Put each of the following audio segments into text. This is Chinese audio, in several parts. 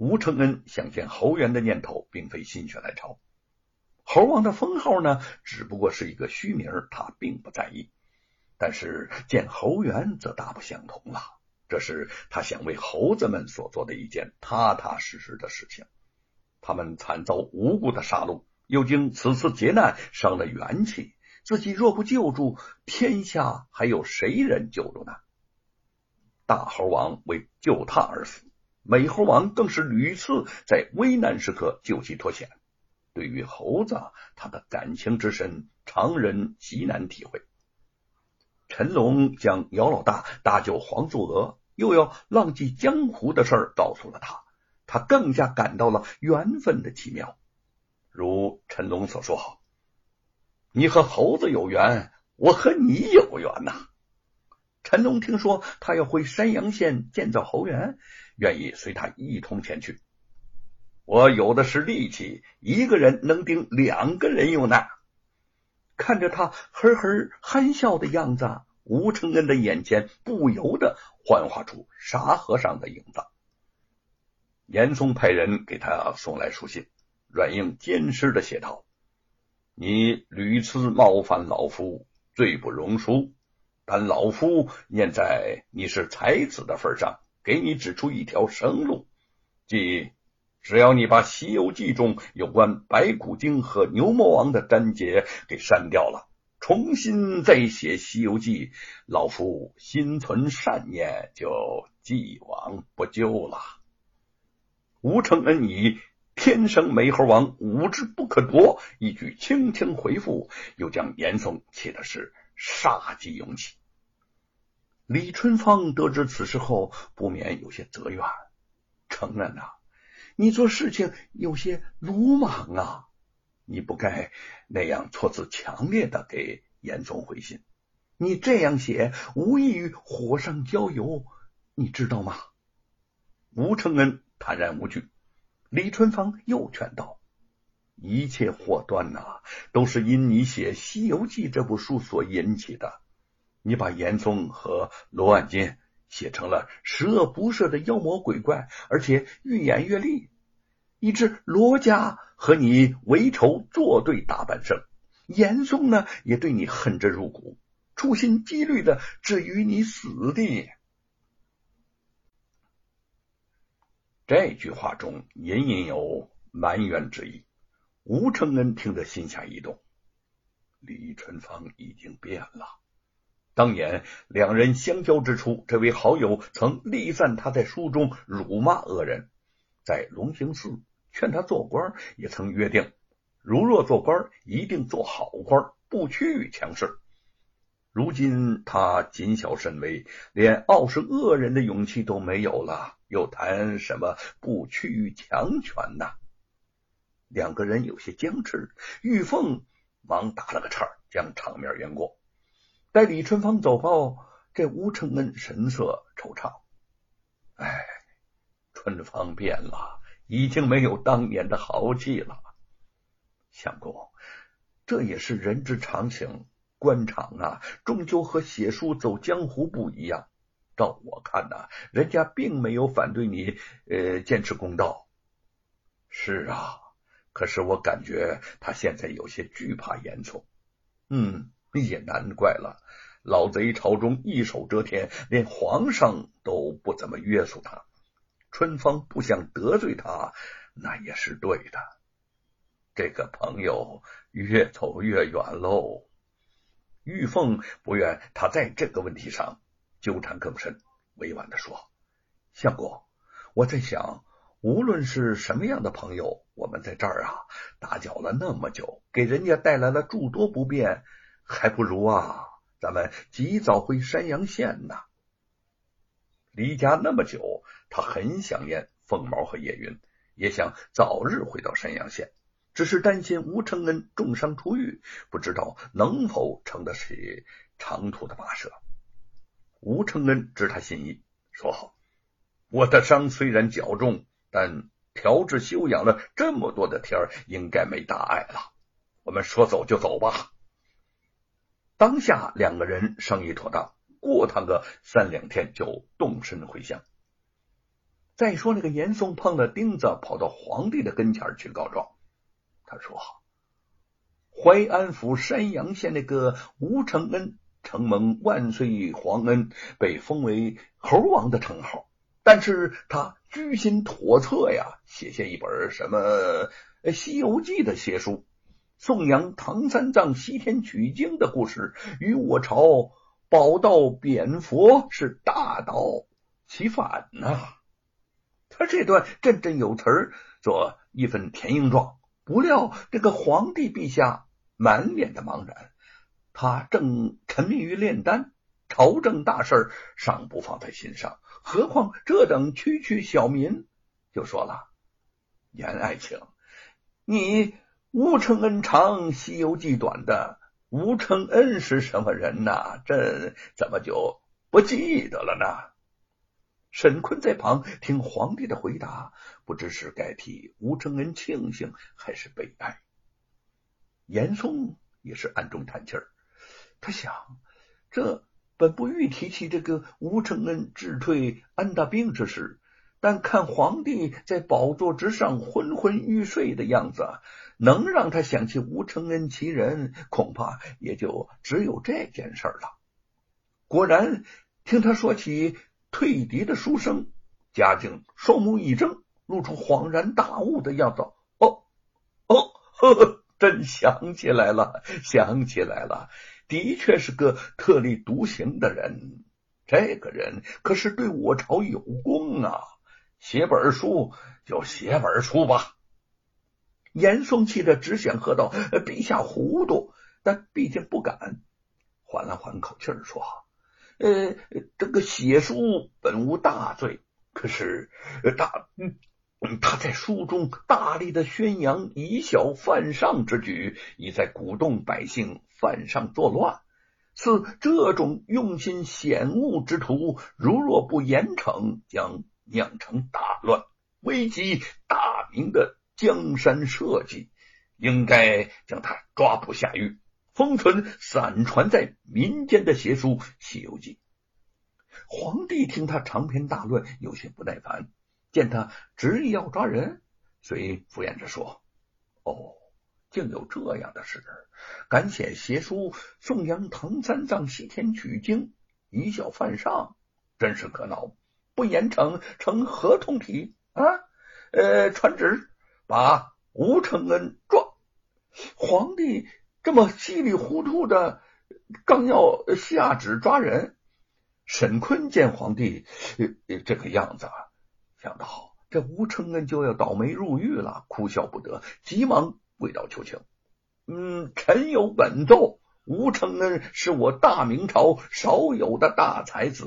吴承恩想见侯元的念头并非心血来潮，猴王的封号呢，只不过是一个虚名，他并不在意。但是见侯元则大不相同了，这是他想为猴子们所做的一件踏踏实实的事情。他们惨遭无辜的杀戮，又经此次劫难伤了元气，自己若不救助，天下还有谁人救助呢？大猴王为救他而死。美猴王更是屡次在危难时刻救其脱险。对于猴子，他的感情之深，常人极难体会。陈龙将姚老大搭救黄素娥，又要浪迹江湖的事儿告诉了他，他更加感到了缘分的奇妙。如陈龙所说：“你和猴子有缘，我和你有缘呐。”陈龙听说他要回山阳县建造猴园。愿意随他一同前去。我有的是力气，一个人能顶两个人用呢。看着他呵呵憨笑的样子，吴承恩的眼前不由得幻化出沙和尚的影子。严嵩派人给他送来书信，软硬兼施的写道：“你屡次冒犯老夫，罪不容恕，但老夫念在你是才子的份上。”给你指出一条生路，即只要你把《西游记》中有关白骨精和牛魔王的章节给删掉了，重新再写《西游记》，老夫心存善念，就既往不咎了。吴承恩以天生美猴王，武之不可夺，一句轻轻回复，又将严嵩气的是杀机涌起。李春芳得知此事后，不免有些责怨，承认呐，你做事情有些鲁莽啊，你不该那样措辞强烈的给严嵩回信，你这样写无异于火上浇油，你知道吗？吴承恩坦然无惧，李春芳又劝道：“一切祸端呐，都是因你写《西游记》这部书所引起的。”你把严嵩和罗万金写成了十恶不赦的妖魔鬼怪，而且愈演愈烈，以致罗家和你为仇作对大半生。严嵩呢，也对你恨之入骨，处心积虑的置于你死地。这句话中隐隐有埋怨之意。吴承恩听得心下一动，李春芳已经变了。当年两人相交之初，这位好友曾力赞他在书中辱骂恶人，在龙兴寺劝他做官，也曾约定，如若做官，一定做好官，不屈于强势。如今他谨小慎微，连傲视恶人的勇气都没有了，又谈什么不屈于强权呢？两个人有些僵持，玉凤忙打了个岔，将场面圆过。待李春芳走后，这吴承恩神色惆怅。哎，春芳变了，已经没有当年的豪气了。相公，这也是人之常情。官场啊，终究和写书走江湖不一样。照我看呐，人家并没有反对你，呃，坚持公道。是啊，可是我感觉他现在有些惧怕严嵩。嗯。也难怪了，老贼朝中一手遮天，连皇上都不怎么约束他。春芳不想得罪他，那也是对的。这个朋友越走越远喽。玉凤不愿他在这个问题上纠缠更深，委婉的说：“相公，我在想，无论是什么样的朋友，我们在这儿啊打搅了那么久，给人家带来了诸多不便。”还不如啊，咱们及早回山阳县呢。离家那么久，他很想念凤毛和叶云，也想早日回到山阳县，只是担心吴承恩重伤出狱，不知道能否撑得起长途的跋涉。吴承恩知他心意，说好：“我的伤虽然较重，但调治休养了这么多的天应该没大碍了。我们说走就走吧。”当下两个人商议妥当，过他个三两天就动身回乡。再说那个严嵩碰了钉子，跑到皇帝的跟前去告状。他说：“淮安府山阳县那个吴承恩承蒙万岁皇恩，被封为猴王的称号，但是他居心叵测呀，写下一本什么《西游记》的邪书，颂扬唐三藏西天取经的故事，与我朝宝道贬佛是大道其反呐。他这段振振有词儿，做一份填膺状。不料这个皇帝陛下满脸的茫然，他正沉迷于炼丹，朝政大事尚不放在心上，何况这等区区小民？就说了：“严爱卿，你吴承恩长，西游记短的，吴承恩是什么人呐？朕怎么就不记得了呢？”沈坤在旁听皇帝的回答，不知是该替吴承恩庆幸还是悲哀。严嵩也是暗中叹气儿，他想，这本不欲提起这个吴承恩智退安大兵之事，但看皇帝在宝座之上昏昏欲睡的样子，能让他想起吴承恩其人，恐怕也就只有这件事了。果然，听他说起。退敌的书生嘉靖双目一睁，露出恍然大悟的样子。哦哦，呵呵，真想起来了，想起来了，的确是个特立独行的人。这个人可是对我朝有功啊！写本书就写本书吧。严嵩气得只想喝道：“陛下糊涂！”但毕竟不敢，缓了缓口气儿说。呃，这个写书本无大罪，可是大嗯，他在书中大力的宣扬以小犯上之举，意在鼓动百姓犯上作乱。似这种用心险恶之徒，如若不严惩，将酿成大乱，危及大明的江山社稷。应该将他抓捕下狱。封存散传在民间的邪书《西游记》。皇帝听他长篇大论，有些不耐烦。见他执意要抓人，遂敷衍着说：“哦，竟有这样的事！敢写邪书颂扬唐三藏西天取经，以小犯上，真是可恼！不严惩，成合同体啊？呃，传旨把吴承恩抓。”皇帝。这么稀里糊涂的，刚要下旨抓人，沈坤见皇帝这个样子，想到这吴承恩就要倒霉入狱了，哭笑不得，急忙跪倒求情。嗯，臣有本奏，吴承恩是我大明朝少有的大才子，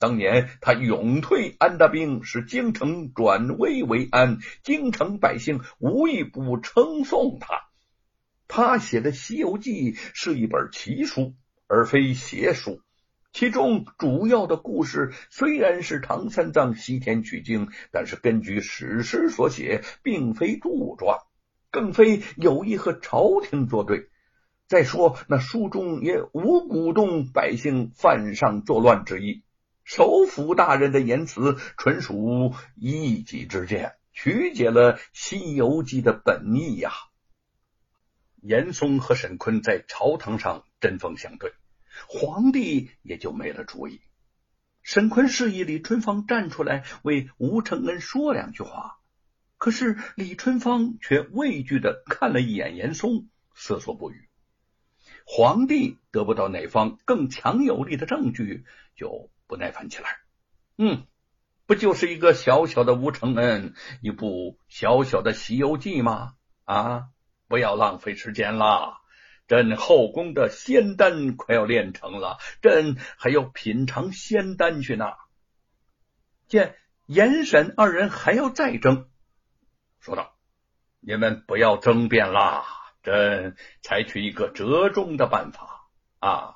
当年他勇退安大兵，使京城转危为安，京城百姓无一不称颂他。他写的《西游记》是一本奇书，而非邪书。其中主要的故事虽然是唐三藏西天取经，但是根据史实所写，并非杜撰，更非有意和朝廷作对。再说，那书中也无鼓动百姓犯上作乱之意。首辅大人的言辞纯属一己之见，曲解了《西游记》的本意呀。严嵩和沈坤在朝堂上针锋相对，皇帝也就没了主意。沈坤示意李春芳站出来为吴承恩说两句话，可是李春芳却畏惧的看了一眼严嵩，瑟缩不语。皇帝得不到哪方更强有力的证据，就不耐烦起来。嗯，不就是一个小小的吴承恩，一部小小的《西游记》吗？啊！不要浪费时间了，朕后宫的仙丹快要炼成了，朕还要品尝仙丹去呢。见严审二人还要再争，说道：“你们不要争辩啦，朕采取一个折中的办法啊，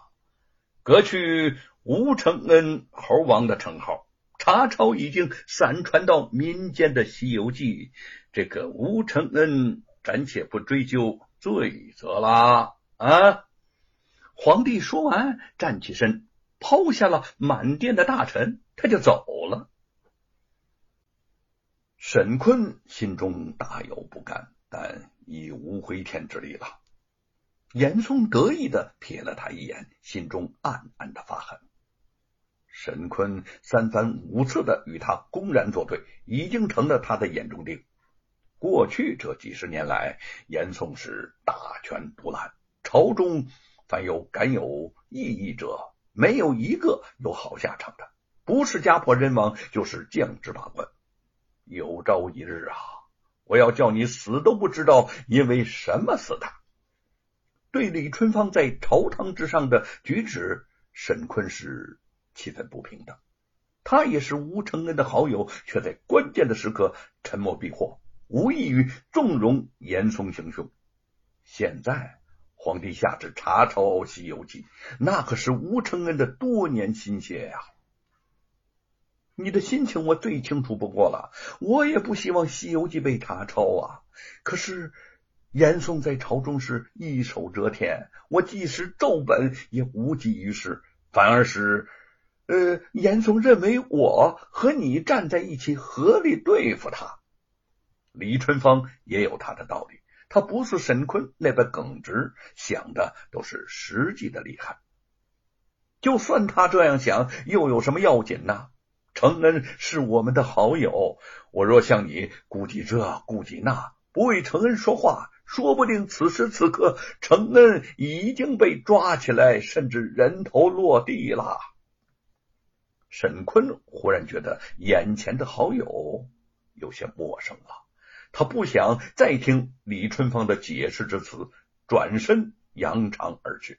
革去吴承恩猴王的称号。查抄已经散传到民间的《西游记》，这个吴承恩。”暂且不追究罪责啦！啊！皇帝说完，站起身，抛下了满殿的大臣，他就走了。沈坤心中大有不甘，但已无回天之力了。严嵩得意的瞥了他一眼，心中暗暗的发狠。沈坤三番五次的与他公然作对，已经成了他的眼中钉。过去这几十年来，严嵩是大权独揽，朝中凡有敢有异议者，没有一个有好下场的，不是家破人亡，就是降职罢官。有朝一日啊，我要叫你死都不知道因为什么死的。对李春芳在朝堂之上的举止，沈坤是。气愤不平的，他也是吴承恩的好友，却在关键的时刻沉默避祸，无异于纵容严嵩行凶。现在皇帝下旨查抄《西游记》，那可是吴承恩的多年心血呀！你的心情我最清楚不过了，我也不希望《西游记》被查抄啊。可是严嵩在朝中是一手遮天，我即使奏本也无济于事，反而是。呃，严嵩认为我和你站在一起，合力对付他。李春芳也有他的道理，他不是沈坤那般耿直，想的都是实际的厉害。就算他这样想，又有什么要紧呢？承恩是我们的好友，我若向你顾及这顾及那，不为承恩说话，说不定此时此刻承恩已经被抓起来，甚至人头落地了。沈坤忽然觉得眼前的好友有些陌生了，他不想再听李春芳的解释之词，转身扬长而去。